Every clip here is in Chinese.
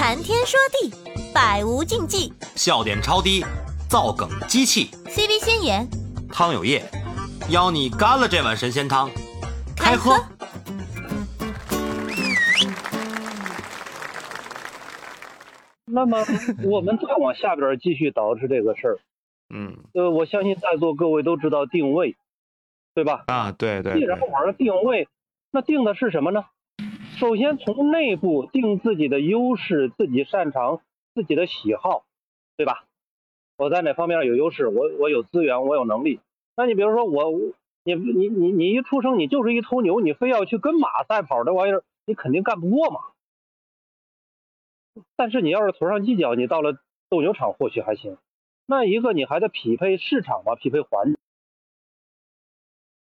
谈天说地，百无禁忌。笑点超低，造梗机器。CV 先言，汤有业，邀你干了这碗神仙汤，开喝。那么我们再往下边继续捯饬这个事儿，嗯呃，我相信在座各位都知道定位，对吧？啊，对对既然玩儿定位，那定的是什么呢？首先从内部定自己的优势、自己擅长、自己的喜好，对吧？我在哪方面有优势？我我有资源，我有能力。那你比如说我，你你你你一出生你就是一头牛，你非要去跟马赛跑这玩意儿，你肯定干不过嘛。但是你要是头上犄角，你到了斗牛场或许还行。那一个你还得匹配市场吧，匹配环境。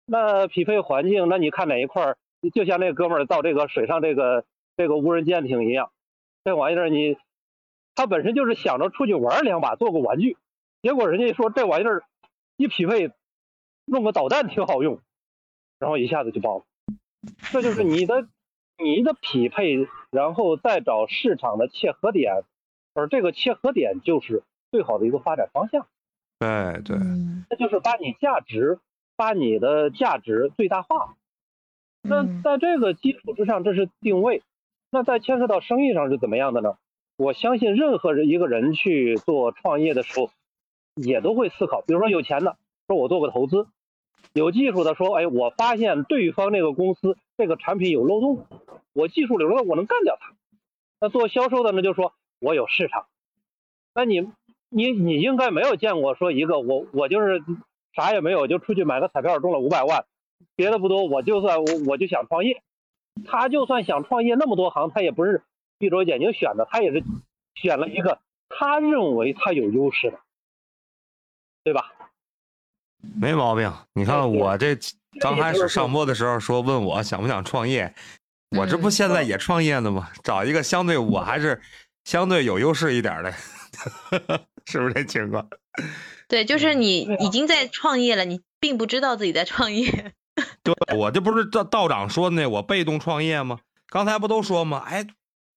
那匹配环境，那你看哪一块儿？就像那哥们儿造这个水上这个这个无人舰艇一样，这玩意儿你他本身就是想着出去玩两把，做个玩具，结果人家说这玩意儿一匹配，弄个导弹挺好用，然后一下子就爆了。这就是你的你的匹配，然后再找市场的切合点，而这个切合点就是最好的一个发展方向。对对，嗯那就是把你价值，把你的价值最大化。那嗯在这个基础之上，这是定位。那在牵涉到生意上是怎么样的呢？我相信任何人一个人去做创业的时候，也都会思考。比如说有钱的说我做个投资，有技术的说，哎，我发现对方那个公司这个产品有漏洞，我技术流的我能干掉它。那做销售的呢，就说我有市场。那你你你应该没有见过说一个我我就是啥也没有就出去买个彩票中了五百万，别的不多，我就算我我就想创业，他就算想创业那么多行，他也不是闭着眼睛选的，他也是选了一个他认为他有优势的，对吧？没毛病。你看我这刚开始上播的时候说问我想不想创业，我这不嗯现在也创业呢吗？找一个相对我还是相对有优势一点的，是不是这情况？对，就是你已经在创业了，你并不知道自己在创业。对，我这不是道道长说的那我被动创业吗？刚才不都说吗？哎，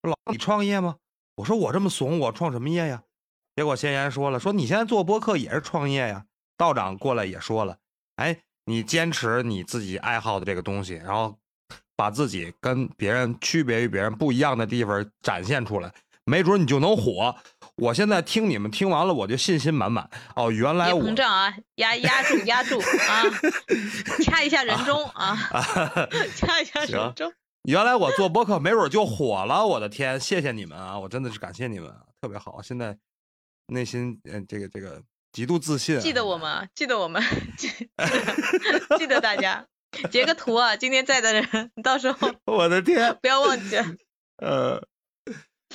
老你创业吗？我说我这么怂，我创什么业呀？结果先言说了，说你现在做播客也是创业呀。道长过来也说了，哎，你坚持你自己爱好的这个东西，然后把自己跟别人区别于别人不一样的地方展现出来，没准你就能火。我现在听你们听完了，我就信心满满。哦，原来我膨胀啊，压 压住压住啊，掐一下人中啊，掐一下人中。原来我做播客没准就火了，我的天！谢谢你们啊，我真的是感谢你们啊，特别好。现在内心嗯、呃这个这个极度自信、啊。记得我们啊，记得我们，记 记得大家截个图啊，今天在的人，到时候我的天，不要忘记，呃，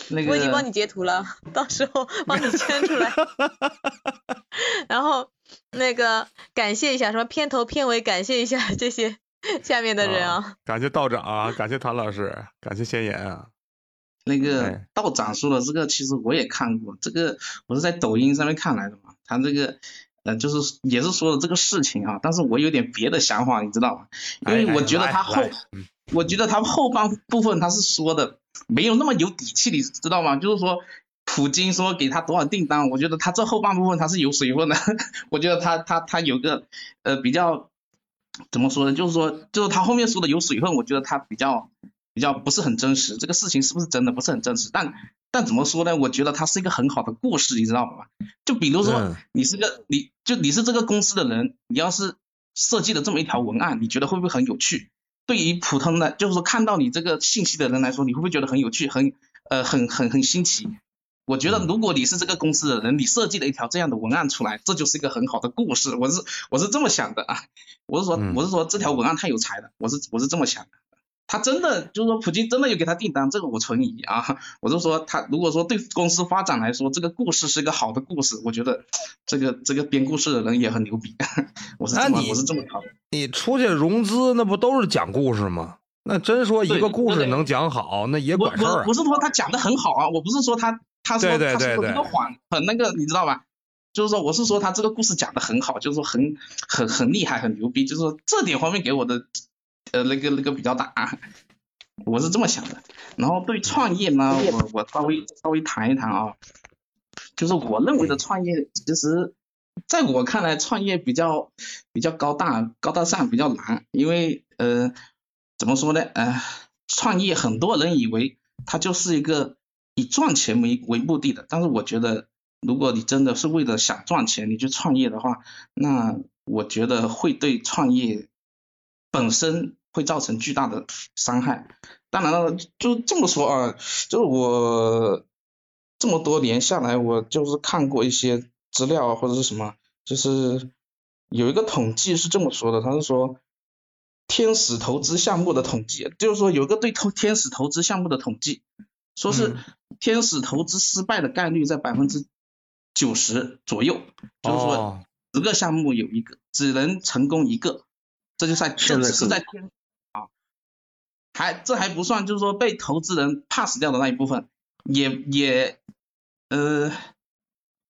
那个我已经帮你截图了，到时候 帮你圈出来。然后那个感谢一下，什么片头片尾感谢一下这些下面的人啊。感谢道长啊，感谢谭老师，感谢先言啊。那个哎道长说的这个，其实我也看过，这个我是在抖音上面看来的嘛。他这个呃，就是也是说的这个事情啊，但是我有点别的想法，你知道吗？因为哎我觉得他后我觉得他后半部分他是说的没有那么有底气，你知道吗？就是说。普京说给他多少订单，我觉得他这后半部分他是有水分的，我觉得他他他有个呃比较怎么说呢？就是说就是他后面说的有水分，我觉得他比较比较不是很真实。这个事情是不是真的不是很真实？但但怎么说呢？我觉得它是一个很好的故事，你知道吗？就比如说嗯你是个你就你是这个公司的人，你要是设计了这么一条文案，你觉得会不会很有趣？对于普通的就是说看到你这个信息的人来说，你会不会觉得很有趣，很呃很很很新奇？我觉得如果你是这个公司的人，你设计了一条这样的文案出来，这就是一个很好的故事。我是我是这么想的啊，我是说嗯我是说这条文案太有才了，我是我是这么想的。他真的就是说普京真的有给他订单，这个我存疑啊。我就说他如果说对公司发展来说，这个故事是一个好的故事，我觉得这个这个编故事的人也很牛逼。我是这那你么我是这么考虑。你出去融资，那不都是讲故事吗？那真说一个故事能讲好，那也我管事儿不。是说他讲的很好啊，我不是说他他说对对他说的那个谎很那个，你知道吧？就是说我是说他这个故事讲的很好，就是说很很很厉害，很牛逼，就是说这点方面给我的呃那个那个比较大。我是这么想的。然后对创业呢，我我稍微稍微谈一谈啊，就是我认为的创业，其实在我看来，创业比较比较高大高大上，比较难，因为呃怎么说呢？呃，创业很多人以为它就是一个以赚钱为为目的的，但是我觉得，如果你真的是为了想赚钱，你去创业的话，那我觉得会对创业本身会造成巨大的伤害。当然了，就这么说啊，就是我这么多年下来，我就是看过一些资料或者是什么，就是有一个统计是这么说的，他是说天使投资项目的统计，就是说有个对投天使投资项目的统计，说是天使投资失败的概率在百分之九十左右，就是说哦，十个项目有一个只能成功一个，这就在这只是在天啊，还这还不算，就是说被投资人 pass 掉的那一部分，也也呃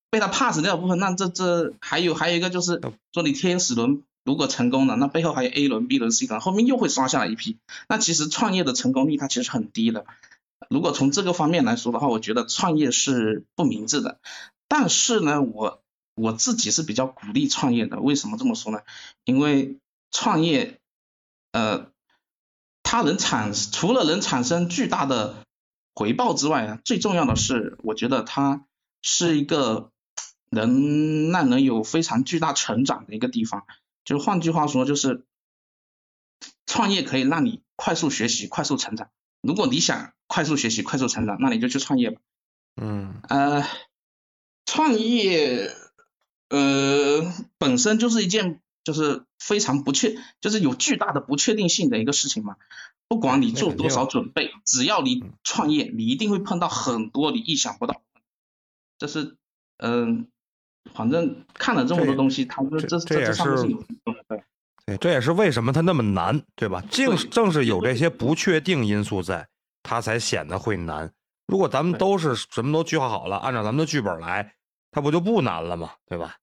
被他 pass 掉的部分，那这这还有还有一个就是说你天使轮如果成功了，那背后还有 A 轮、B 轮、C 轮，后面又会刷下来一批，那其实创业的成功率它其实很低的。如果从这个方面来说的话，我觉得创业是不明智的。但是呢，我我自己是比较鼓励创业的。为什么这么说呢？因为创业，呃，它能产除了能产生巨大的回报之外啊，最重要的是，我觉得它是一个能让人有非常巨大成长的一个地方。就换句话说，就是创业可以让你快速学习、快速成长。如果你想快速学习、快速成长，那你就去创业吧。嗯呃，创业呃本身就是一件就是非常不确，就是有巨大的不确定性的一个事情嘛。不管你做多少准备，只要你创业，你一定会碰到很多你意想不到。这是嗯、反正看了这么多东西，他说这这这上面是是有对对，这也是为什么它那么难，对吧？正正是有这些不确定因素在，它才显得会难。如果咱们都是什么都计划好了，按照咱们的剧本来，它不就不难了吗？对吧？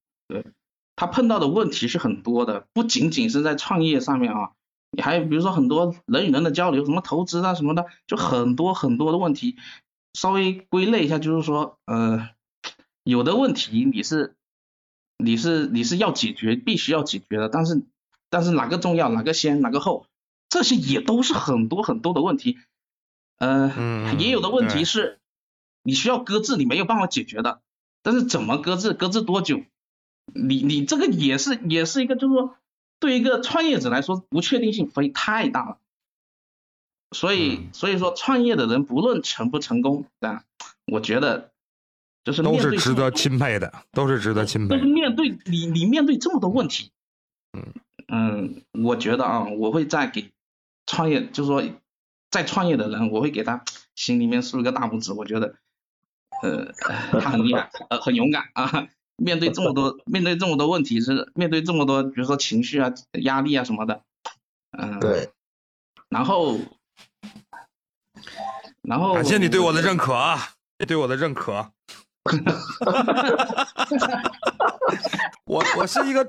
他碰到的问题是很多的，不仅仅是在创业上面啊，你还有比如说很多人与人的交流，什么投资啊什么的，就很多很多的问题。稍微归类一下，就是说，呃，有的问题你是你是你是要解决，必须要解决的，但是但是哪个重要，哪个先，哪个后，这些也都是很多很多的问题。呃，嗯也有的问题是你需要搁置，你没有办法解决的，但是怎么搁置，搁置多久，你你这个也是也是一个，就是说对一个创业者来说，不确定性非太大了。所以嗯所以说，创业的人不论成不成功啊，我觉得就是都是值得钦佩的，都是值得钦佩就是。面对你你面对这么多问题，嗯嗯，我觉得啊，我会再给创业，就是说在创业的人，我会给他心里面竖一个大拇指，我觉得，呃，他很厉害，呃，很勇敢啊。面对这么多，面对这么多问题，是面对这么多，比如说情绪啊、压力啊什么的，嗯，对，然后，然后感谢你对我的认可啊，对我的认可。我我是一个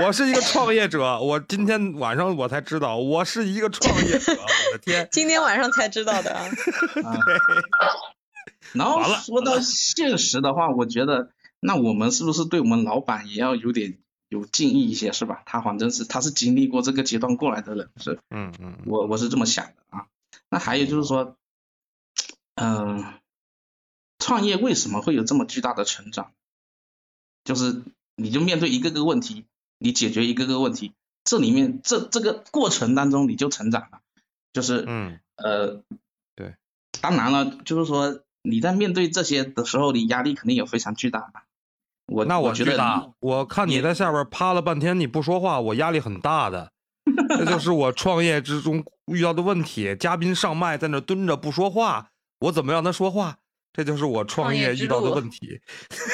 我是一个创业者，我今天晚上我才知道我是一个创业者，我的天！今天晚上才知道的啊。然后说到现实的话，我觉得那我们是不是对我们老板也要有点有敬意一些，是吧？他反正是他是经历过这个阶段过来的人，是嗯嗯，我我是这么想的啊。那还有就是说，嗯、创业为什么会有这么巨大的成长？就是你就面对一个个问题，你解决一个个问题，这里面这这个过程当中你就成长了，就是嗯呃，对，当然了，就是说你在面对这些的时候，你压力肯定也非常巨大的。我那我觉得我看你在下边趴了半天，你不说话，我压力很大的。这就是我创业之中遇到的问题。嘉宾上麦在那蹲着不说话，我怎么让他说话？这就是我创创业遇到的问题。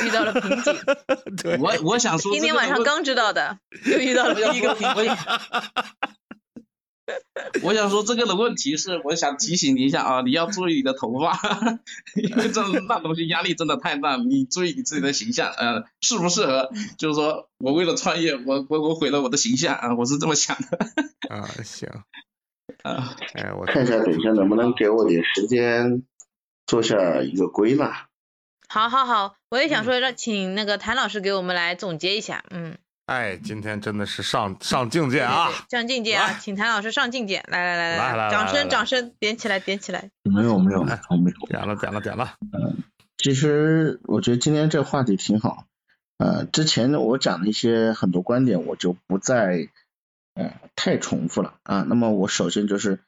遇到了瓶颈，对，我我想 说，今天晚上刚知道的，又遇到了第 一个瓶颈。我想说这个的问题是，我想提醒你一下啊，你要注意你的头发，因为这那东西压力真的太大，你注意你自己的形象，呃，适不适合？就是说我为了创业，我我我毁了我的形象啊，我是这么想的。啊，行，啊，哎，我看一下，等一下能不能给我点时间做下一个归纳？好好好，我也想说让请那个谭老师给我们来总结一下，嗯，哎，今天真的是上上境界啊！上境界啊，请谭老师上境界，来来来来来来掌声掌声，点起来点起来，没有没有，没有。点了点了点了，嗯其实我觉得今天这话题挺好。呃，之前呢我讲的一些很多观点，我就不再呃太重复了啊。那么我首先就是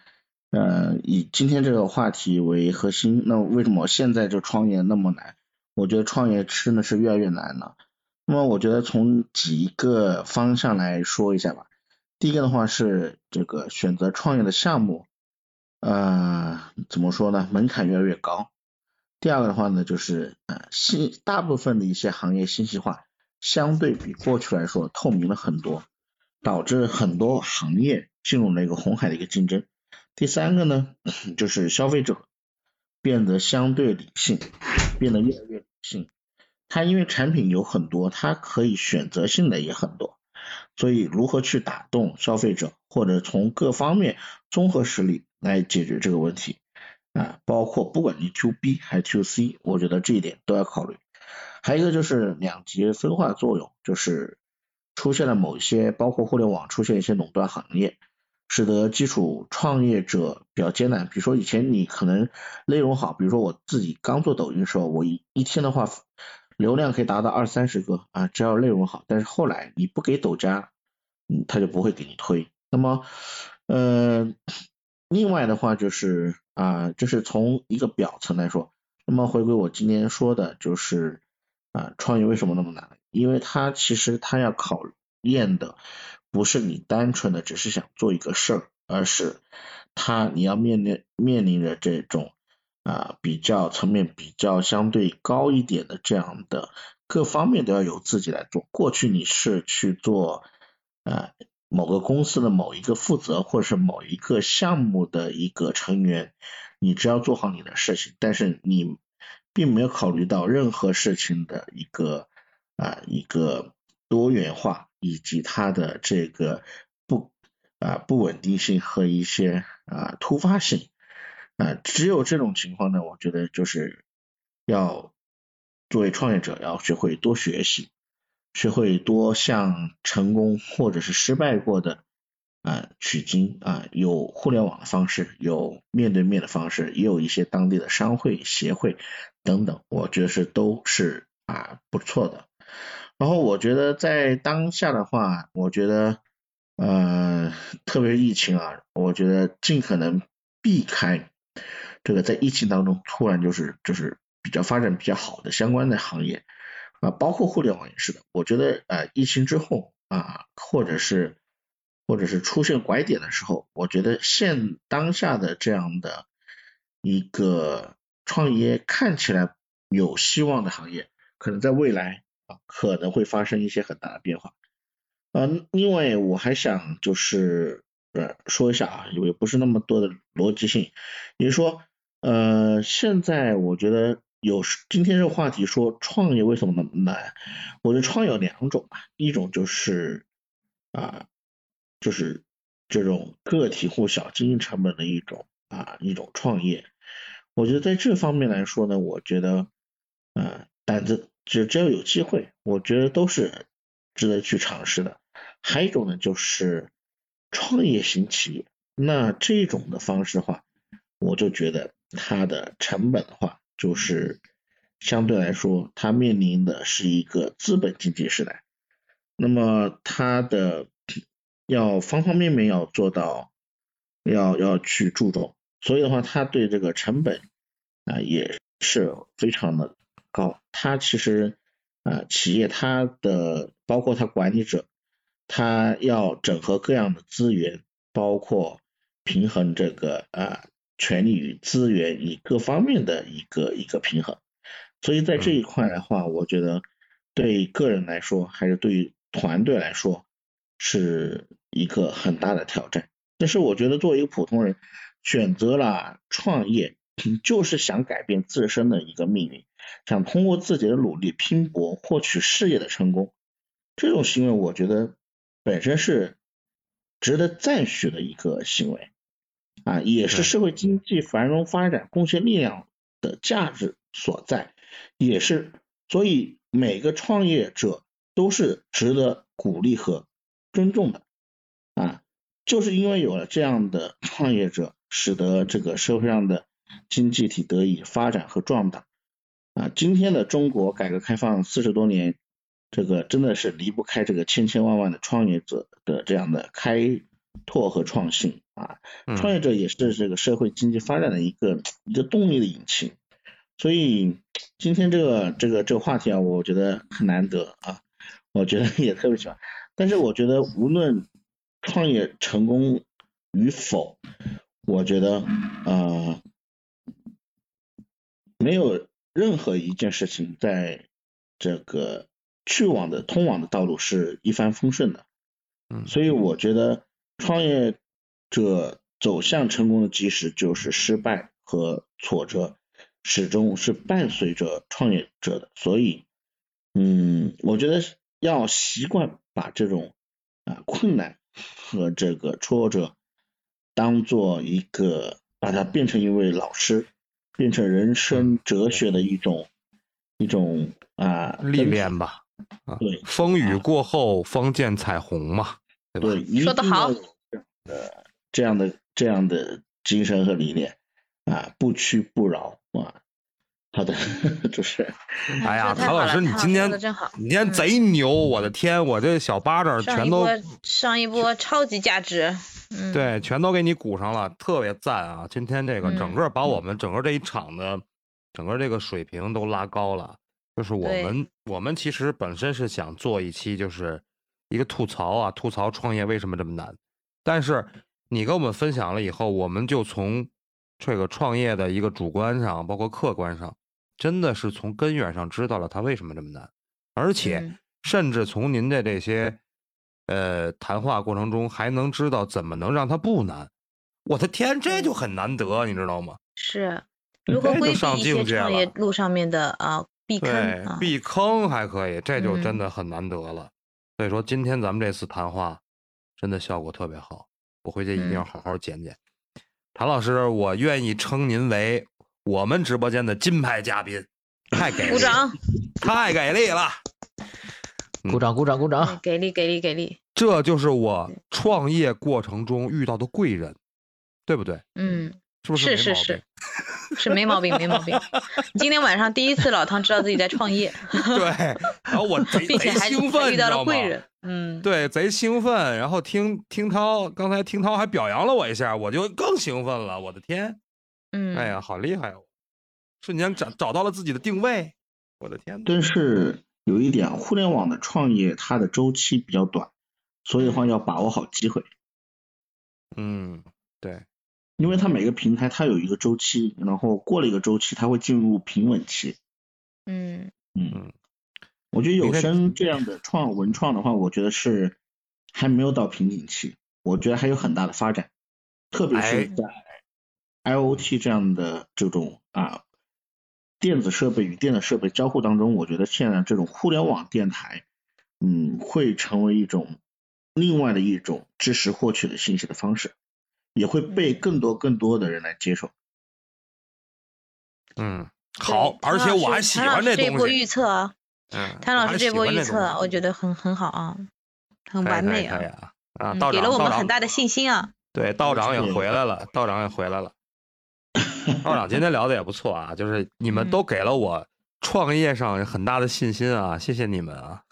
呃以今天这个话题为核心。那为什么现在就创业那么难？我觉得创业真的是越来越难了。那么我觉得从几个方向来说一下吧。第一个的话是这个选择创业的项目，呃，怎么说呢？门槛越来越高。第二个的话呢，就是呃信大部分的一些行业信息化相对比过去来说透明了很多，导致很多行业进入了一个红海的一个竞争。第三个呢，就是消费者变得相对理性，变得越来越理性。它因为产品有很多，它可以选择性的也很多，所以如何去打动消费者，或者从各方面综合实力来解决这个问题。啊，包括不管你 to B 还是 to C，我觉得这一点都要考虑。还有一个就是两极分化作用，就是出现了某些，包括互联网出现一些垄断行业，使得基础创业者比较艰难。比如说以前你可能内容好，比如说我自己刚做抖音的时候，我一一天的话流量可以达到二三十个啊，只要内容好。但是后来你不给抖加，嗯，他就不会给你推。那么，呃，另外的话就是啊，就是从一个表层来说，那么回归我今天说的，就是啊，创业为什么那么难？因为它其实它要考验的不是你单纯的只是想做一个事儿，而是它你要面临面临着这种啊比较层面比较相对高一点的这样的各方面都要由自己来做。过去你是去做啊。某个公司的某一个负责，或者是某一个项目的一个成员，你只要做好你的事情，但是你并没有考虑到任何事情的一个啊一个多元化以及它的这个不啊不稳定性和一些啊突发性啊，只有这种情况呢，我觉得就是要作为创业者要学会多学习。学会多向成功或者是失败过的啊取经啊，有互联网的方式，有面对面的方式，也有一些当地的商会、协会等等，我觉得是都是啊不错的。然后我觉得在当下的话，我觉得呃，特别是疫情啊，我觉得尽可能避开这个在疫情当中突然就是就是比较发展比较好的相关的行业。啊，包括互联网也是的。我觉得，呃，疫情之后啊，或者是或者是出现拐点的时候，我觉得现当下的这样的一个创业看起来有希望的行业，可能在未来啊可能会发生一些很大的变化。嗯，另外我还想就是呃说一下啊，也不是那么多的逻辑性，也就是说，呃，现在我觉得。有今天这个话题说创业为什么那么难？我觉得创业有两种吧，一种就是啊，就是这种个体户小经营成本的一种啊一种创业。我觉得在这方面来说呢，我觉得啊胆子只只要有机会，我觉得都是值得去尝试的。还有一种呢，就是创业型企业，那这种的方式的话，我就觉得它的成本的话。就是相对来说，它面临的是一个资本经济时代，那么它的要方方面面要做到，要要去注重，所以的话，它对这个成本啊也是非常的高。它其实啊企业它的包括它管理者，它要整合各样的资源，包括平衡这个啊。权力与资源以各方面的一个一个平衡，所以在这一块的话，我觉得对个人来说，还是对于团队来说，是一个很大的挑战。但是我觉得作为一个普通人，选择了创业，就是想改变自身的一个命运，想通过自己的努力拼搏获取事业的成功，这种行为，我觉得本身是值得赞许的一个行为。啊，也是社会经济繁荣发展贡献力量的价值所在，也是所以每个创业者都是值得鼓励和尊重的啊，就是因为有了这样的创业者，使得这个社会上的经济体得以发展和壮大啊。今天的中国改革开放四十多年，这个真的是离不开这个千千万万的创业者的这样的开拓和创新啊。嗯创业者也是这个社会经济发展的一个一个动力的引擎。所以今天这个这个这个话题啊，我觉得很难得啊，我觉得也特别喜欢。但是我觉得无论创业成功与否，我觉得呃没有任何一件事情在这个去往的通往的道路是一帆风顺的。嗯所以我觉得创业者走向成功的基石就是失败和挫折，始终是伴随着创业者的。所以，嗯，我觉得要习惯把这种啊困难和这个挫折当做一个，把它变成一位老师，变成人生哲学的一种一种啊历练吧。啊对风雨过后方见彩虹嘛，对吧？对，说得好呃这样的这样的这样的精神和理念啊，不屈不挠啊。好的，主持人，哎呀，说得太谭老师，你今天你今天贼牛，我的天，我这小巴掌全都上一波超级价值，嗯，对，全都给你鼓上了，特别赞啊！今天这个整嗯个把我们整个这一场的整个这个水平都拉高了。就是我们我们其实本身是想做一期，就是一个吐槽啊，吐槽创业为什么这么难。但是你跟我们分享了以后，我们就从这个创业的一个主观上，包括客观上，真的是从根源上知道了它为什么这么难，而且嗯甚至从您的这些呃谈话过程中，还能知道怎么能让它不难。我的天，这就很难得，你知道吗？是 如何规避一些创业路上面的啊避坑避坑还可以，这就真嗯的很难得了。所以说，今天咱们这次谈话真的效果特别好，我回去一定要嗯好好剪剪。谭老师，我愿意称您为我们直播间的金牌嘉宾，太给力，鼓掌，太给力了！鼓掌鼓掌鼓掌！给力给力给力，这就是我创业过程中遇到的贵人，对不对？嗯，是不是是是？是，是没毛病没毛病。今天晚上第一次老汤知道自己在创业，对，然后我 贼并且还贼兴奋，遇到？了贵人，嗯，对，贼兴奋。然后听听涛，刚才听涛还表扬了我一下，我就更兴奋了。我的天，嗯，哎呀，好厉害哦！瞬间找找到了自己的定位，我的天！但是有一点啊，互联网的创业它的周期比较短，所以的话要把握好机会，嗯，对，因为它每个平台它有一个周期，然后过了一个周期，它会进入平稳期。嗯嗯，我觉得有声这样的创文创的话，我觉得是还没有到瓶颈期，我觉得还有很大的发展，特别哎是在 IoT 这样的这种啊电子设备与电子设备交互当中，我觉得现在这种互联网电台，嗯，会成为一种另外的一种知识获取的信息的方式，也会被更多更多的人来接受。嗯，好，而且我还喜欢这东西这波预。测啊，嗯，谭老师这波预测我觉得很很好啊，很完美啊，啊！啊，嗯道长，给了我们很大的信心啊，对，道长也回来了，道长也回来了。道长今天聊的也不错啊，就是你们嗯都给了我创业上很大的信心啊，谢谢你们啊，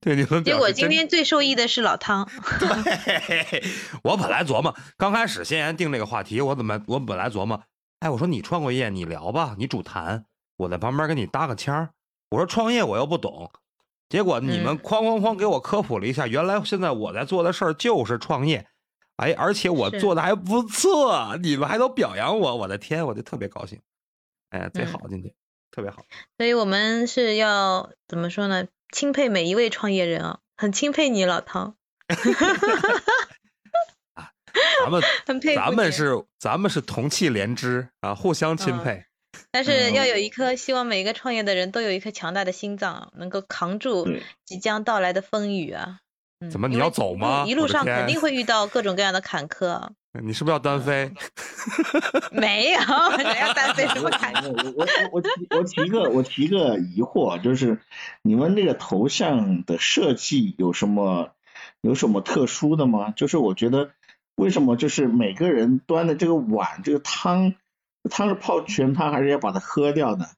对你们。结果今天最受益的是老汤，对，我本来琢磨，刚开始先言定这个话题，我怎么我本来琢磨，哎，我说你创过业，你聊吧，你主谈，我在旁边给你搭个腔儿。我说创业我又不懂，结果你们嗯哐哐哐给我科普了一下，原来现在我在做的事儿就是创业，哎，而且我做的还不错，你们还都表扬我，我的天，我就特别高兴，哎，贼嗯好，今天特别好。所以我们是要怎么说呢？钦佩每一位创业人啊，很钦佩你老汤，咱们 很佩服咱们你是咱们是同气连枝啊，互相钦嗯。佩。但是要嗯有一颗，希望每一个创业的人都有一颗强大的心脏，能够扛住即将到来的风雨啊。嗯怎么你要走吗？一路上肯定会遇到各种各样的坎坷啊。你是不是要单飞？没有，谁要单飞什么感觉？我我我我提我提个我提个疑惑，就是你们那个头像的设计有什么有什么特殊的吗？就是我觉得为什么就是每个人端的这个碗这个汤汤是泡全汤还是要把它喝掉的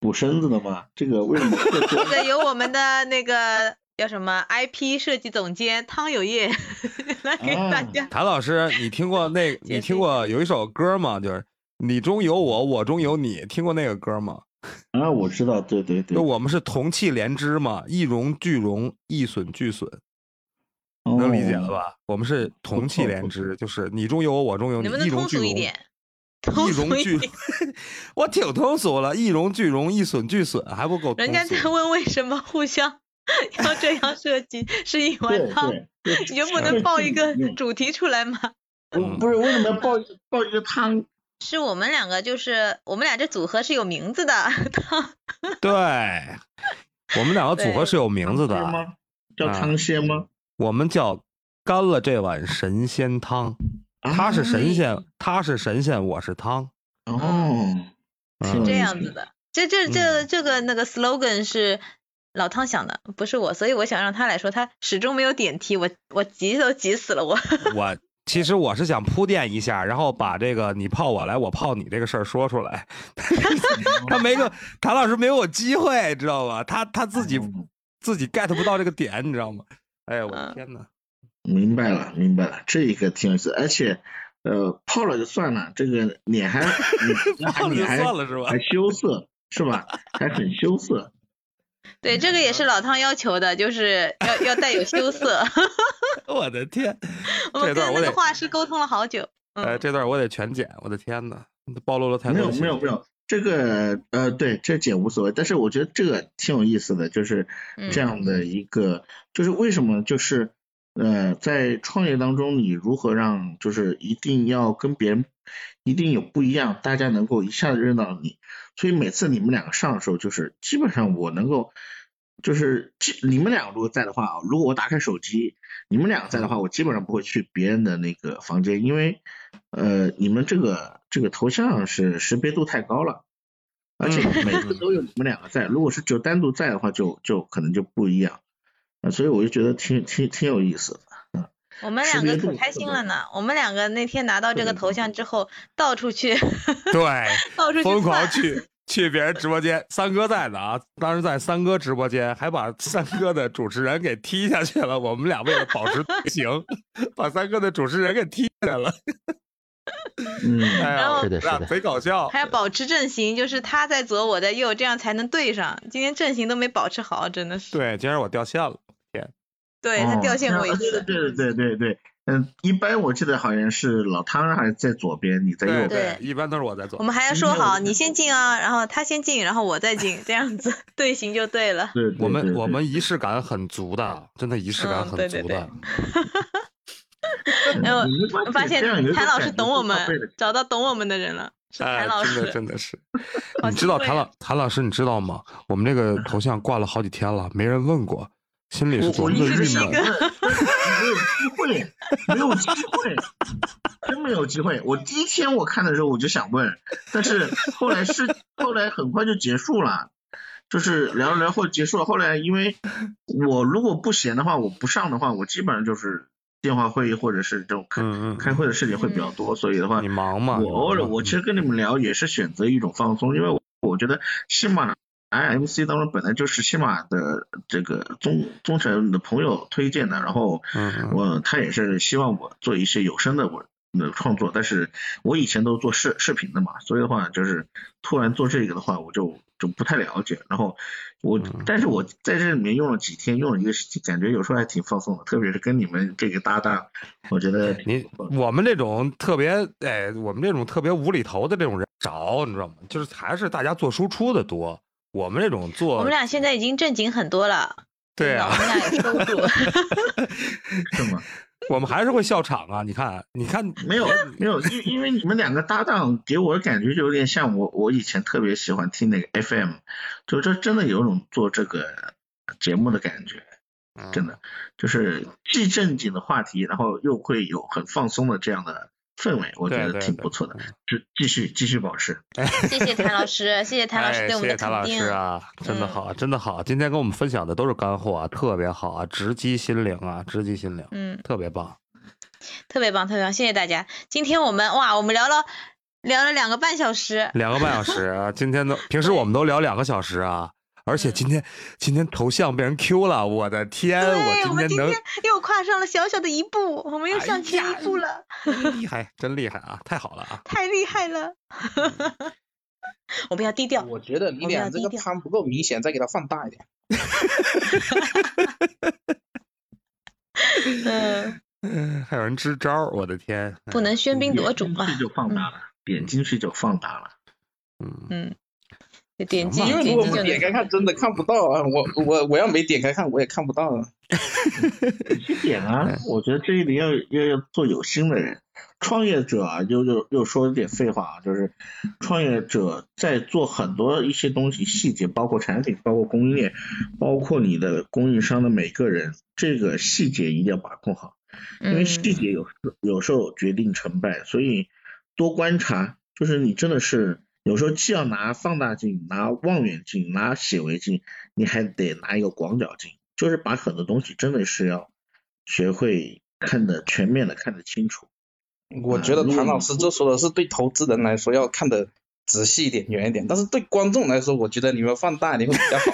补身子的吗？这个为什么 这个有我们的那个叫什么 IP 设计总监汤有业 来给大家。谭老师，你听过那？你听过有一首歌吗？就是你中有我，我中有你，听过那个歌吗？啊，我知道，对对对，就我们是同气连枝嘛，一荣俱荣，一损俱损，哦能理解了吧？我们是同气连枝，就是你中有我，我中有你，能不能通一荣俱荣。俗一点？一荣俱 我挺通俗了，一荣俱荣，一损俱损，还不够通俗。人家在问为什么互相 要这样设计，是一碗对汤，你就不能报一个主题出来吗？不不是为什么要报一 报一个汤？是我们两个，就是我们俩这组合是有名字的汤，对，我们两个组合是有名字的，吗？叫啊汤仙吗？我们叫干了这碗神仙汤。他是神仙，他是神仙，我是汤。哦，嗯挺有意思这样子。的。这这这这个那个 slogan 是老汤想的，不是我，所以我想让他来说，他始终没有点题，我我急都急死了我。我其实我是想铺垫一下，然后把这个你泡我来，我泡你这个事儿说出来。他没个谭老师没有我机会，知道吧？他他自己嗯自己 get 不到这个点，你知道吗？哎呀，我天哪！明白了，明白了，这一个挺有意思，而且呃泡了就算了，这个脸还你泡了就你还算了是吧还羞涩是吧？还很羞涩。对，这个也是老汤要求的，就是要要带有羞涩。我的天！我们这段我得跟那个画师沟通了好久。哎，嗯，这段我得全剪，我的天呐，暴露了太没有多的信息没有没有，这个呃对这剪无所谓，但是我觉得这个挺有意思的，就是嗯这样的一个，就是为什么就是呃在创业当中，你如何让就是一定要跟别人一定有不一样，大家能够一下子认到你，所以每次你们两个上的时候，就是基本上我能够。就是基你们两个如果在的话，如果我打开手机，你们两个在的话，我基本上不会去别人的那个房间，因为呃，你们这个这个头像是识别度太高了，而且嗯每次都有你们两个在，如果是只有单独在的话就，就可能就不一样，啊，所以我就觉得挺挺挺有意思的。我们两个可开心了呢。我们两个那天拿到这个头像之后，到处去，对，到处去疯狂去 去别人直播间，三哥在呢啊，当时在三哥直播间，还把三哥的主持人给踢下去了。我们俩为了保持队形，把三哥的主持人给踢下来了。嗯，哎，然后是的是的贼搞笑。还要保持阵型，就是他在左，我在右，这样才能对上。今天阵型都没保持好，真的是。对，今儿我掉线了。对他掉线过一哦次。对对对对对，嗯，一般我记得好像是老汤还在左边，你在右边。对一般都是我在左我。们还要说好，你先进啊，然后他先进，然后我再进，这样子队形就对了。对，我们对对我们仪式感很足的，真的仪式感很足的。哎我你没关系我发现谭老师懂我们找到懂我们的人了，是哎谭老，真的师。真的是，好你知道谭老谭老师，你知道吗？我们这个头像挂了好几天了，没人问过，心里是我我多么的郁一直想。没有机会，没有机会，真没有机会。我第一天我看的时候我就想问，但是后来是后来很快就结束了，就是聊着聊着或者结束了。后来因为我如果不闲的话，我不上的话，我基本上就是电话会议或者是这种开开会的事情会比较多，所以的话你忙嘛？我偶尔我其实跟你们聊也是选择一种放松，因为我我觉得喜马 IMC 当中本来就是西马的这个忠忠诚的朋友推荐的，然后我他也是希望我做一些有声的我的创作，但是我以前都做视视频的嘛，所以的话就是突然做这个的话，我就就不太了解，然后我嗯但是我在这里面用了几天，用了一个时期，感觉有时候还挺放松的，特别是跟你们这个搭档，我觉得挺你我们这种特别哎，我们这种特别无厘头的这种人少，你知道吗？就是还是大家做输出的多。我们这种做，我们俩现在已经正经很多了，对啊我，们俩有收入。是吗？我们还是会笑场啊！你看，你看，没有没有，因因为你们两个搭档给我的感觉就有点像我我以前特别喜欢听那个 FM，就这真的有种做这个节目的感觉，真的就是既正经的话题，然后又会有很放松的这样的氛围，我觉得挺不错的，继继续继续保持。谢谢谭老师，谢谢谭老师哎，对我们的谢谢谭老肯定。师啊，真的嗯好，真的好，今天跟我们分享的都是干货啊，特别好啊，直击心灵啊，直击心灵，嗯，特别棒。特别棒，特别棒，谢谢大家。今天我们哇，我们聊了聊了两个半小时，两个半小时啊，今天都平时我们都聊两个小时啊，而且今天今天头像被人 Q 了，我的天，对，我今天能们今天又跨上了小小的一步，我们又哎向前一步了，厉害，真厉害啊，太好了啊！太厉害了。我们要低调，我觉得你我们要俩这个汤不够明显，再给它放大一点。嗯，嗯，还有人支招儿，我的天，不能喧宾夺主啊去。就放大了，点进去就放大了。嗯，嗯，就点击因为如果我们点开。看，真的看不到啊！我我我要没点开看，我也看不到啊。去点啊！我觉得这一点要要要做有心的人，创业者啊，又又又说一点废话啊，就是创业者在做很多一些东西细节，包括产品，包括供应链，包括你的供应商的每个人，这个细节一定要把控好，因为嗯细节有有时候决定成败，所以多观察，就是你真的是有时候既要拿放大镜、拿望远镜、拿显微镜，你还得拿一个广角镜，就是把很多东西真的是要学会看得全面的看得清楚。我觉得谭老师这说的是对投资人来说要看的仔细一点、远一点，但是对观众来说，我觉得你们放大一点会比较好。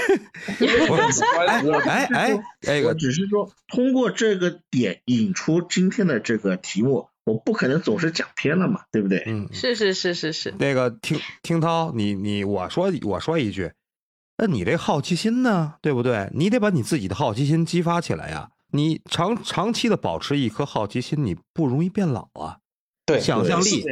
我哎哎，那我个只是说通过这个点引出今天的这个题目，我不可能总是讲偏了嘛，对不对？嗯，是是是是是，那个听听涛，你你我说我说一句，那你这好奇心呢，对不对？你得把你自己的好奇心激发起来呀。你长长期的保持一颗好奇心，你不容易变老啊。对，想象力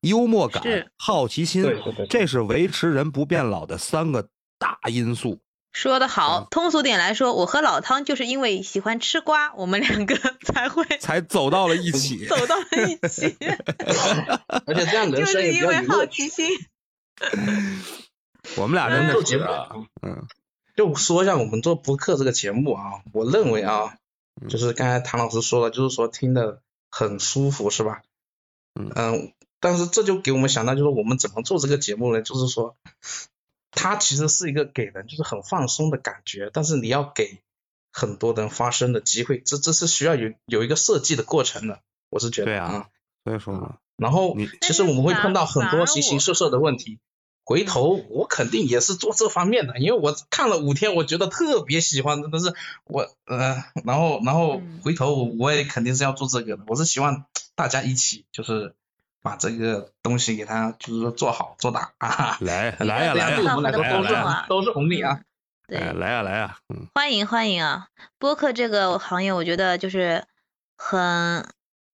幽默感是、好奇心这是维持人不变老的三个大因素。说的好。通俗点来说，我和老汤就是因为喜欢吃瓜，我们两个 才会才走到了一起。走到了一起，而且这样人就是生也比较因为好。奇心。我们俩真的做节目是啊，嗯，就说一下我们做播客这个节目啊，我认为啊，就是刚才唐老师说了，就是说听的很舒服，是吧？嗯但是这就给我们想到，就是我们怎么做这个节目呢？就是说，它其实是一个给人就是很放松的感觉，但是你要给很多人发声的机会，这这是需要有有一个设计的过程的，我是觉得对啊所以说嘛，然后其实我们会碰到很多形形色色的问题。回头我肯定也是做这方面的，因为我看了五天，我觉得特别喜欢，真的是我呃，然后然后嗯回头我也肯定是要做这个的。我是希望大家一起就是把这个东西给它就是说做好做大啊。来 来呀来呀这样对我们来说来呀来呀都是红都是红利啊。对，哎来呀来呀，嗯，欢迎欢迎啊！播客这个行业，我觉得就是很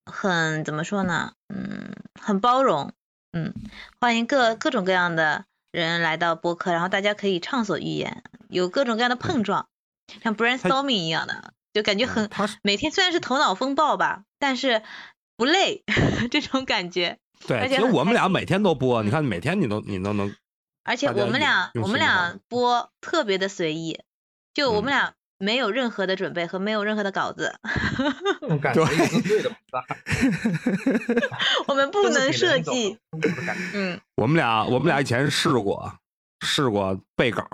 很怎么说呢？嗯，很包容。嗯，欢迎各各种各样的人来到播客，然后大家可以畅所欲言，有各种各样的碰撞，像 brainstorming 一样的，就感觉很每天虽然是头脑风暴吧，但是不累 这种感觉。对，而且其实我们俩每天都播，你嗯。看每天你都你都能，而且我们俩我们俩播特别的随意，就我嗯。们俩没有任何的准备和没有任何的稿子，这种感觉是对的吧 我们不能设计。嗯，我们俩我们俩以前试过试过背稿，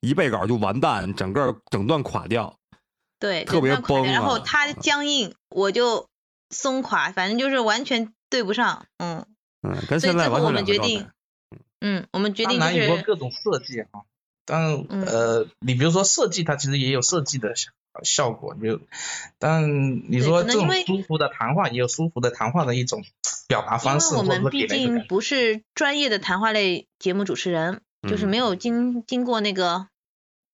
一背稿就完蛋，整个整段垮掉。对，特别崩啊然后他僵硬，我就松垮，反正就是完全对不上，嗯嗯，跟所以现在完全最后我们决两个状态定。嗯，我们决定就当然有是各种设计啊，但嗯呃，你比如说设计，它其实也有设计的效效果，比如，但你说这种可能因为舒服的谈话也有舒服的谈话的一种表达方式，我们毕竟。不是专业的谈话类节目主持人，就是没嗯有经经过那个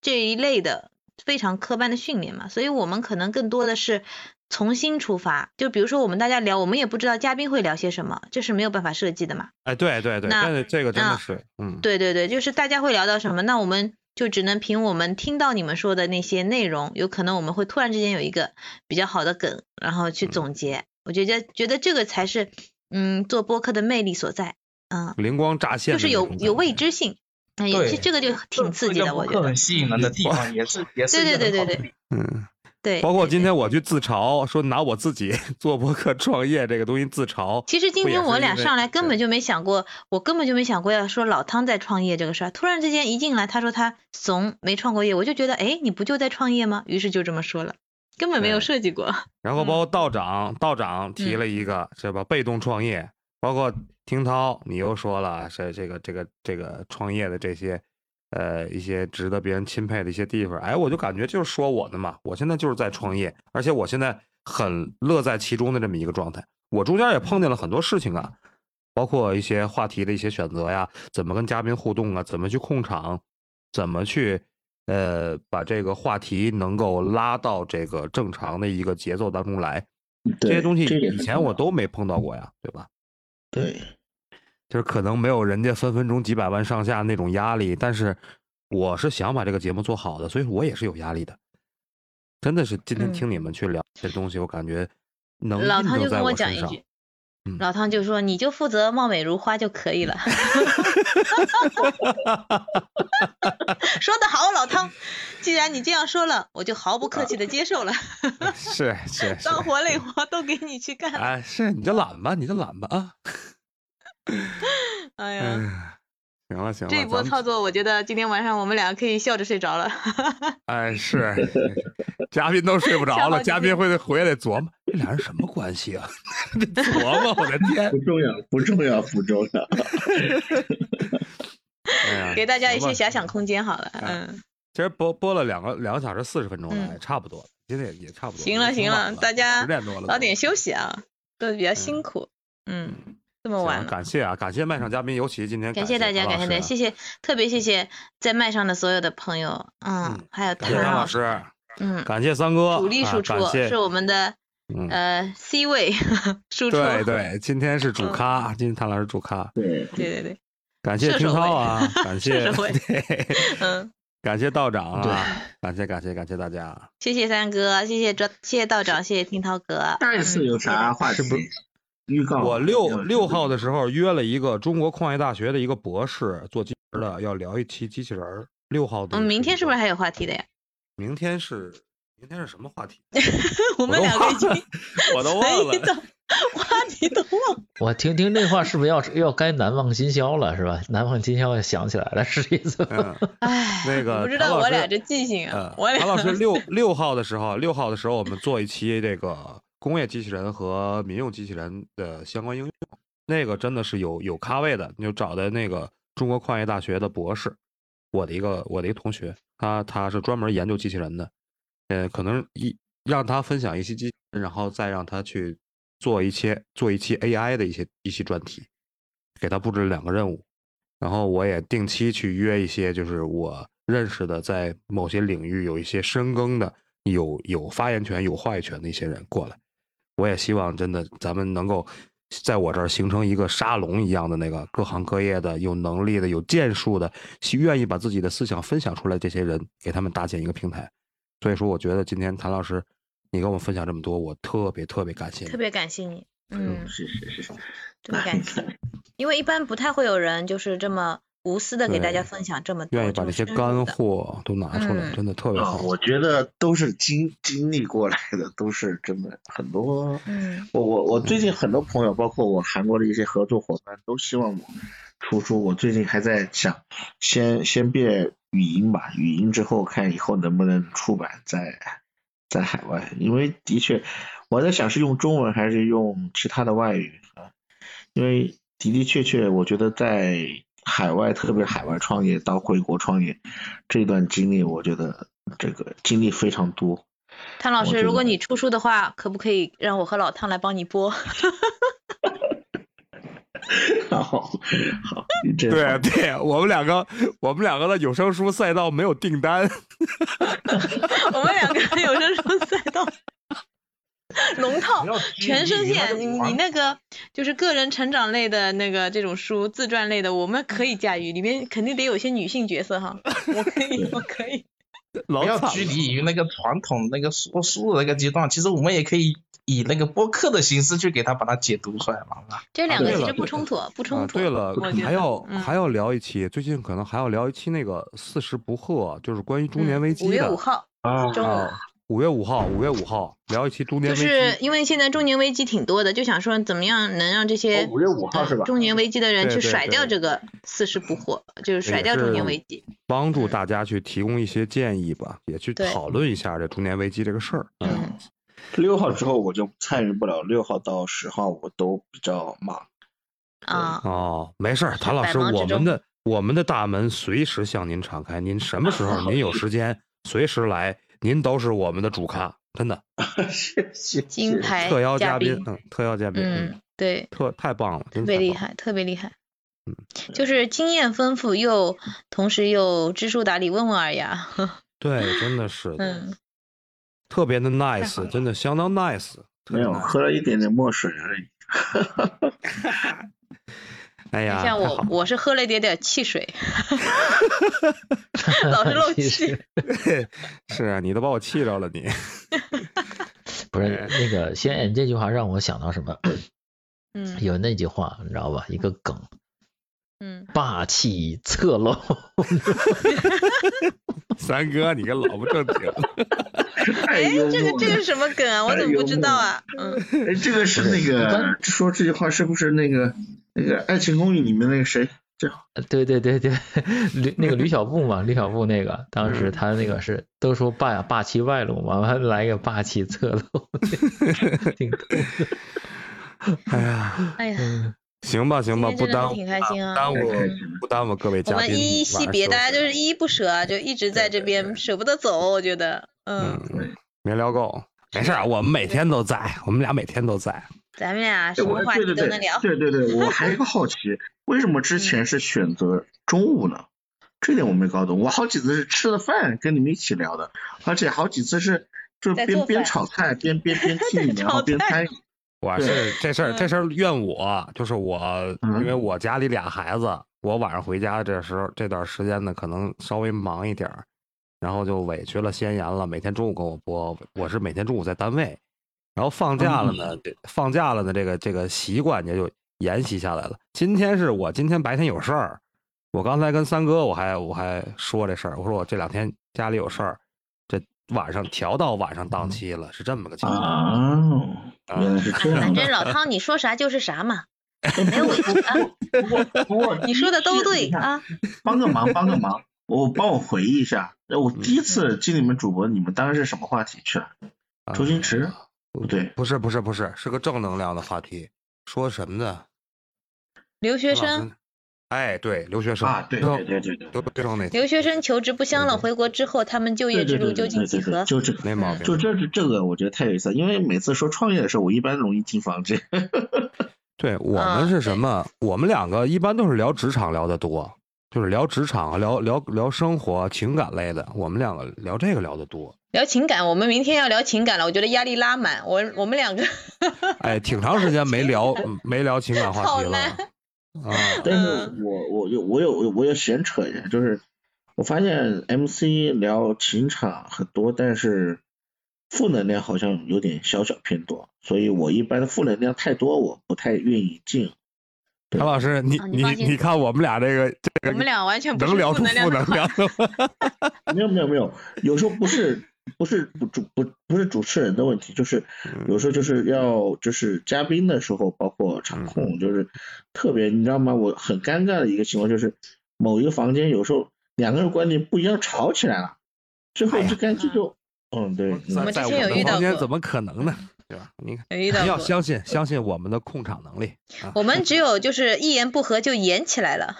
这一类的非常科班的训练嘛，所以我们可能更多的是从新出发。就比如说我们大家聊，我们也不知道嘉宾会聊些什么，这是没有办法设计的嘛。哎，对对对，那这这个真的是，嗯，对对对，就是大家会聊到什么，那我们就只能凭我们听到你们说的那些内容，有可能我们会突然之间有一个比较好的梗，然后去总结。我觉得觉得这个才是嗯做播客的魅力所在，嗯，灵光乍现就是有有未知性，嗯，也对这这个就挺刺激的，我觉得很。吸引人的地方，也是也是对对对对对嗯，对，包括今天我去自嘲，说拿我自己 做博客创业这个东西自嘲。其实今天我俩上来根本就没想过，我根本就没想过要说老汤在创业这个事儿。突然之间一进来，他说他怂，没创过业，我就觉得，哎，你不就在创业吗？于是就这么说了，根本没有对设计过。然后包嗯括道长，道长提了一个是吧？被动创业，包括听涛，你又说了是这个这个这个创业的这些呃一些值得别人钦佩的一些地方。哎，我就感觉就是说我的嘛，我现在就是在创业，而且我现在很乐在其中的这么一个状态。我中间也碰见了很多事情啊，包括一些话题的一些选择呀，怎么跟嘉宾互动啊，怎么去控场，怎么去呃把这个话题能够拉到这个正常的一个节奏当中来。这些东西以前我都没碰到过呀，对吧？对，就是可能没有人家分分钟几百万上下那种压力，但是我是想把这个节目做好的，所以我也是有压力的。真的是今天嗯听你们去聊这东西，我感觉能老汤就跟我。讲一句，嗯老汤就说你就负责貌美如花就可以了。说得好，老汤，既然你这样说了，我就毫不客气的接受了，是是是，脏活累活都给你去干。哎，是你就懒吧，你就懒吧啊！哎呀。哎，行了行了，这一波操作，我觉得今天晚上我们俩可以笑着睡着了。哎，是，嘉宾都睡不着了，嘉宾会回来得琢磨这俩人什么关系啊？得琢磨，我的天不！重要，不重要，不重要。哎呀，给大家一些遐想空间好了。哎嗯，其实播播了两个两个小时四十分钟了，嗯也差不多了，今天也也差不多。行了行了，大家十点多了，早点休息啊，都比较辛苦。嗯，这么晚了。感谢啊，感谢麦上嘉宾，尤其今天感谢大家，感谢大家，谢谢，特别谢谢在麦上的所有的朋友，嗯嗯，还有谭老师，嗯，感谢三哥，主力啊输出感谢是我们的嗯呃 C 位输出，对对，今天是主嗯咖，今天谭老师主咖，对，对对对，感谢听涛啊，感谢 嗯，感谢道长啊，感谢感谢感谢大家。谢谢三哥，谢谢周，谢谢道长，谢谢听涛哥。下一次有啥话题是不是预告？我六六号的时候约了一个中国矿业大学的一个博士做机器人的，要聊一期机器人儿。六号的，嗯，明天是不是还有话题的呀？明天是明天是什么话题？我们都两个已经我都忘了 话题都忘。我听听这话是不是要要该难忘今宵了是吧？难忘今宵也想起来了，是这意思哎？那个不知道我俩这记性嗯啊，，我俩谭老师六六号的时候，六号的时候我们做一期这个工业机器人和民用机器人的相关应用，那个真的是有有咖位的，你就找的那个中国矿业大学的博士，我的一个我的一个同学，他他是专门研究机器人的，呃，可能一让他分享一些机器人，然后再让他去做一些做一期 AI 的一些一期专题，给他布置了两个任务，然后我也定期去约一些就是我认识的在某些领域有一些深耕的、有有发言权、有话语权的一些人过来。我也希望真的咱们能够在我这儿形成一个沙龙一样的那个各行各业的、有能力的、有建树的、愿意把自己的思想分享出来这些人，给他们搭建一个平台。所以说，我觉得今天谭老师你跟我分享这么多，我特别特别感谢你特。别感谢你，嗯，是是是是，特别感谢，因为一般不太会有人就是这么无私的给大家分享这么多，愿意把这些干货都拿出来，嗯真的特别啊，好。我觉得都是经经历过来的，都是真的很多。嗯我我我最近很多朋友，包括我韩国的一些合作伙伴，都希望我出书。我最近还在想，先先变语音吧，语音之后看以后能不能出版在在海外，因为的确我在想是用中文还是用其他的外语啊，因为的的确确，我觉得在海外，特别海外创业到回国创业这段经历，我觉得这个经历非常多。汤老师，如果你出书的话，可不可以让我和老汤来帮你播？好，好，你这对对，我们两个，我们两个的有声书赛道没有订单，我们两个有声书赛道 龙套全声线，你你那个就是个人成长类的那个这种书，自传类的，我们可以驾驭，里面肯定得有些女性角色哈。我可以，我可以。不要拘。泥于那个传统那个说书的那个阶段，其实我们也可以以那个播客的形式去给它把它解读出来嘛？这两个其实不冲突，不啊，冲突。对了还要嗯还要聊一期，最近可能还要聊一期那个四十不惑，就是关于中年危机的五月五号啊中午啊，五月五号，五月五号聊一期中年就危机。就是因为现在中年危机挺多的，就想说怎么样能让这些哦五月五号是吧？中年危机的人去甩掉这个四十不惑，就是甩掉中年危机。帮助大家去提供一些建议吧，也去讨论一下这中年危机这个事儿。嗯，六号之后我就参与不了，六号到十号我都比较忙。啊，哦，没事儿，谭老师，我们的我们的大门随时向您敞开，您什么时候 您有时间，随时来，您都是我们的主咖，真的，谢谢。金牌特邀嘉宾，嗯，特邀嘉宾，嗯，嗯，对，特太棒了，特。别厉害，特别厉害。嗯就是经验丰富又同时又知书达理、温文尔雅。对，真的是，嗯，特别的 nice，真的相当 nice。没有，喝了一点点墨水而已。哎呀，像我，我是喝了一点点汽水，老是漏其气实。是啊，你都把我气着了，你。不是那个，先你这句话让我想到什么？嗯有那句话你知道吧？一个梗，嗯，霸气侧漏。三哥，你个老不正经。太 哎，这个这个是什么梗啊？我怎么不知道啊？嗯，哎，这个是那个说这句话是不是那个那个《爱情公寓》里面那个谁叫？对对对对，吕那个吕小布嘛，吕小布那个，当时他那个是都说霸霸气外露嘛，完了来个霸气侧漏，挺逗的。哎呀，哎呀，嗯，行吧行吧，不耽误挺开心啊耽误嗯不耽误各位我嘉宾。们依依惜别，大家就是依依不舍啊，就一直在这边舍不得走。我觉得，嗯，嗯，没聊够，没事儿，我们每天都在，我们俩每天都在。咱们俩哎什么话我对对对题都能聊。对对对，我还有一个 好奇，为什么之前是选择中午呢？这点我没搞懂。我好几次是吃了饭跟你们一起聊的，而且好几次是就边边炒菜边边边 听你们，然后边参与。我是这事儿，嗯这事儿怨我，就是我，嗯因为我家里俩孩子，我晚上回家这时候这段时间呢，可能稍微忙一点儿，然后就委屈了先言了，每天中午跟我播，我是每天中午在单位，然后放假了呢，这放假了呢，这个这个习惯也就沿袭下来了。今天是我今天白天有事儿，我刚才跟三哥我还我还说这事儿，我说我这两天家里有事儿，这晚上调到晚上档期了，是这么个情况。啊，原来是这样反的。正老汤你说啥就是啥嘛，没有委屈啊。不过 不过你说的都对啊。帮个忙，帮个忙，我帮我回忆一下，呃我第一嗯次进你们主播，你们当时是什么话题去了？周星驰？不对，不是不是不是，是个正能量的话题。说什么呢？留学生，师，哎，对，留学生啊，对对对对对留学生那留学生求职不香了，回国之后他们就业之路究竟几何？就这个，没毛病。就这这个，我觉得太有意思了。因为每次说创业的时候，我一般容易进房间。对我啊们是什么？我们两个一般都是聊职场聊得多，就是聊职场、聊聊聊生活、情感类的。我们两个聊这个聊得多。聊情感，我们明天要聊情感了，我觉得压力拉满。我我们两个哎，挺长时间没聊 没聊情感话题了啊。但是我我有我有我有闲扯一下，就是我发现 MC 聊情场很多，但是负能量好像有点小小偏多，所以我一般的负能量太多，我不太愿意进。对谭老师，你你啊你看我们俩这个这个我们俩完全不能聊出负能量？没有没有没有，有时候不是不是不主不不是主持人的问题，就是有时候就是要就是嘉宾的时候，包括场控，就是特别你知道吗？我很尴尬的一个情况就是某一个房间有时候两个人观点不一样，吵起来了，最后就干脆就嗯对，我嗯们之前有在我的遇到过房间怎么可能呢？对吧？你看，有遇到过。你要相信相信我们的控场能力啊！我们只有就是一言不合就演起来了，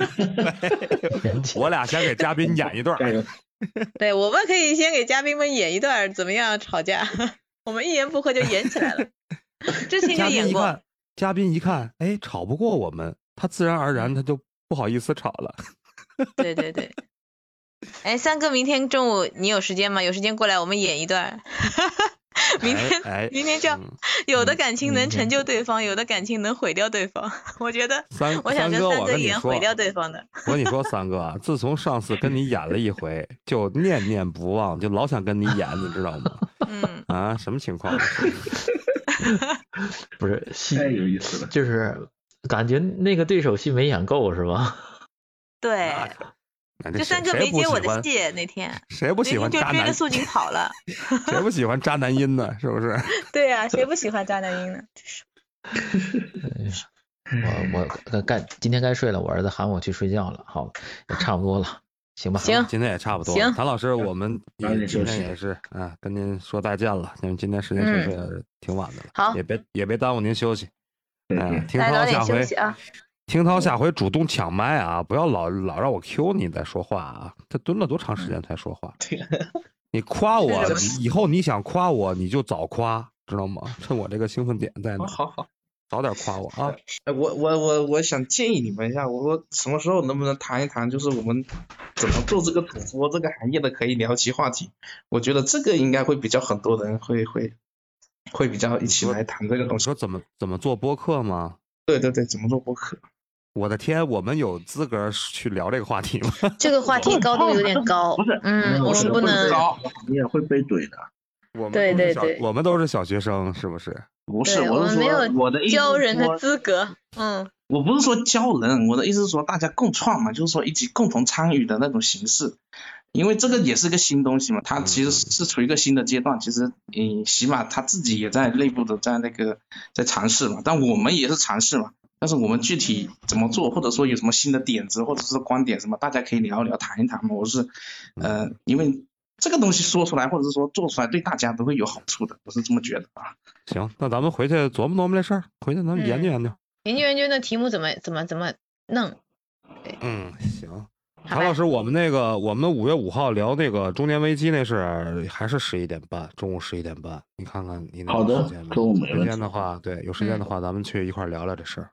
我俩先给嘉宾演一段！对，我们可以先给嘉宾们演一段怎么样吵架，我们一言不合就演起来了。之前就演过，嘉宾一看，哎，吵不过我们，他自然而然他就不好意思吵了。对对对。哎，三哥，明天中午你有时间吗？有时间过来我们演一段。明天、哎哎明天叫、嗯有的感情能成就对方，有的感情能毁掉对方。我觉得三我想跟三哥，演毁，掉对方的。我跟你说，三哥啊，自从上次跟你演了一回，就念念不忘，就老想跟你演，你知道吗？嗯，啊，什么情况？不是戏太有意思了。就是感觉那个对手戏没演够是吧？对，就三哥没接我的戏那天，谁不喜欢渣男就追着？素 锦跑了。谁不喜欢渣男音呢？是不是？对呀、谁不喜欢渣男音呢？我我该该今天该睡了，我儿子喊我去睡觉了，好，也差不多了，行吧？行今天也差不多。行谭老师，我们今天也是啊，跟您说再见了，因为今天时间确实也挺晚的了，好也别也别耽误您休息。嗯，听大家早点涛下回休息啊。听涛下回主动抢麦啊，不要老老让我 Q 你再说话啊。他蹲了多长时间才说话？你夸我，你以后你想夸我，你就早夸，知道吗？趁我这个兴奋点在呢，好好。早点夸我啊。哎，我我我我想建议你们一下，我说什么时候能不能谈一谈，就是我们怎么做这个主播这个行业的可以聊起话题？我觉得这个应该会比较很多人会会会比较一起来谈这个东西你说。怎么怎么做播客吗？对对对，怎么做播客？我的天，我们有资格去聊这个话题吗？这个话题高度有点高不是，嗯，我们不能高你也会被怼的。我们对对对我们都是小学生，是不是？不是，我们没有我的教人的资格。嗯，我不是说教人，我的意思是说大家共创嘛，就是说一起共同参与的那种形式。因为这个也是个新东西嘛，它其实是处于一个新的阶段。其实，嗯，起码他自己也在内部的在那个在尝试嘛，但我们也是尝试嘛。但是我们具体怎么做，或者说有什么新的点子或者是观点什么，大家可以聊一聊，谈一谈嘛。我是，呃，因为这个东西说出来或者是说做出来，对大家都会有好处的，我是这么觉得啊。行，那咱们回去琢磨琢磨这事儿，回去咱们研究研究。研究研究那题目怎么怎么怎么弄。嗯，行。韩老师，我们那个我们五月五号聊那个中年危机那是还是十一点半，中午十一点半，你看看你那好的个时间没时中午没问题间的话，对，有时间的话，咱们去一块儿聊聊这事儿。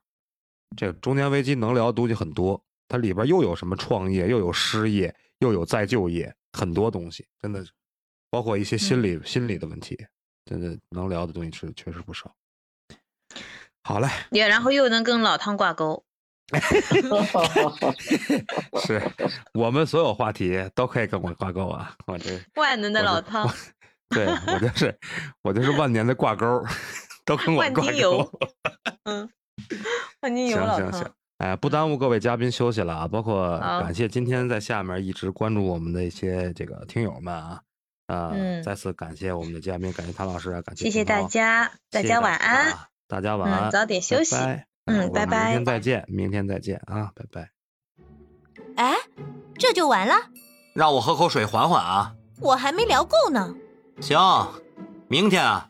这个中年危机能聊的东西很多，它里边又有什么创业，又有失业，又有再就业，很多东西，真的是，包括一些心理、心理的问题，真的能聊的东西是确实不少。好嘞，也然后又能跟老汤挂钩。是我们所有话题都可以跟我挂钩啊！我这 万能的老汤，对我就是我就是万年的挂钩，都跟我挂钩。嗯，行行行。，哎，不耽误各位嘉宾休息了啊！包括感谢今天在下面一直关注我们的一些这个听友们啊，啊、嗯再次感谢我们的嘉宾，感谢谭老师啊，感谢谢谢大家，大家谢谢晚安。啊，大家晚安，嗯早点休息拜拜嗯拜拜明天再见，明天再见啊，拜拜。哎，这就完了？让我喝口水缓缓啊。我还没聊够呢。行，明天啊，